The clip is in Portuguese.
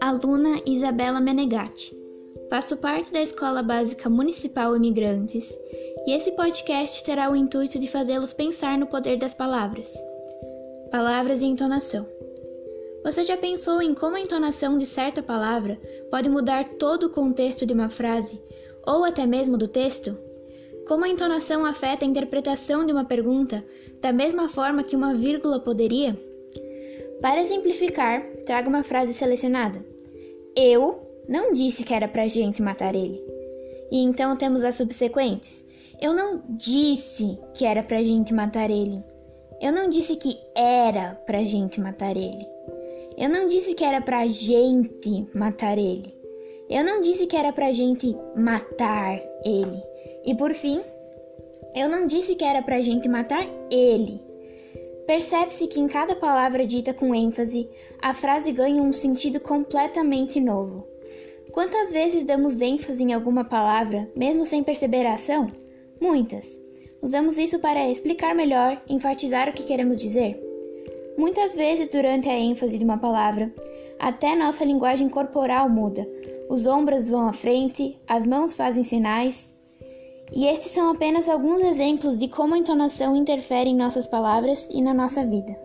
Aluna Isabela Menegatti. Faço parte da Escola Básica Municipal Imigrantes e esse podcast terá o intuito de fazê-los pensar no poder das palavras. Palavras e entonação. Você já pensou em como a entonação de certa palavra pode mudar todo o contexto de uma frase ou até mesmo do texto? Como a entonação afeta a interpretação de uma pergunta da mesma forma que uma vírgula poderia? Para exemplificar, trago uma frase selecionada. Eu não disse que era pra gente matar ele. E então temos as subsequentes. Eu não disse que era pra gente matar ele. Eu não disse que era pra gente matar ele. Eu não disse que era pra gente matar ele. Eu não disse que era pra gente matar ele. E por fim, eu não disse que era pra gente matar ele. Percebe-se que em cada palavra dita com ênfase, a frase ganha um sentido completamente novo. Quantas vezes damos ênfase em alguma palavra, mesmo sem perceber a ação? Muitas. Usamos isso para explicar melhor, enfatizar o que queremos dizer. Muitas vezes, durante a ênfase de uma palavra, até nossa linguagem corporal muda. Os ombros vão à frente, as mãos fazem sinais, e estes são apenas alguns exemplos de como a entonação interfere em nossas palavras e na nossa vida.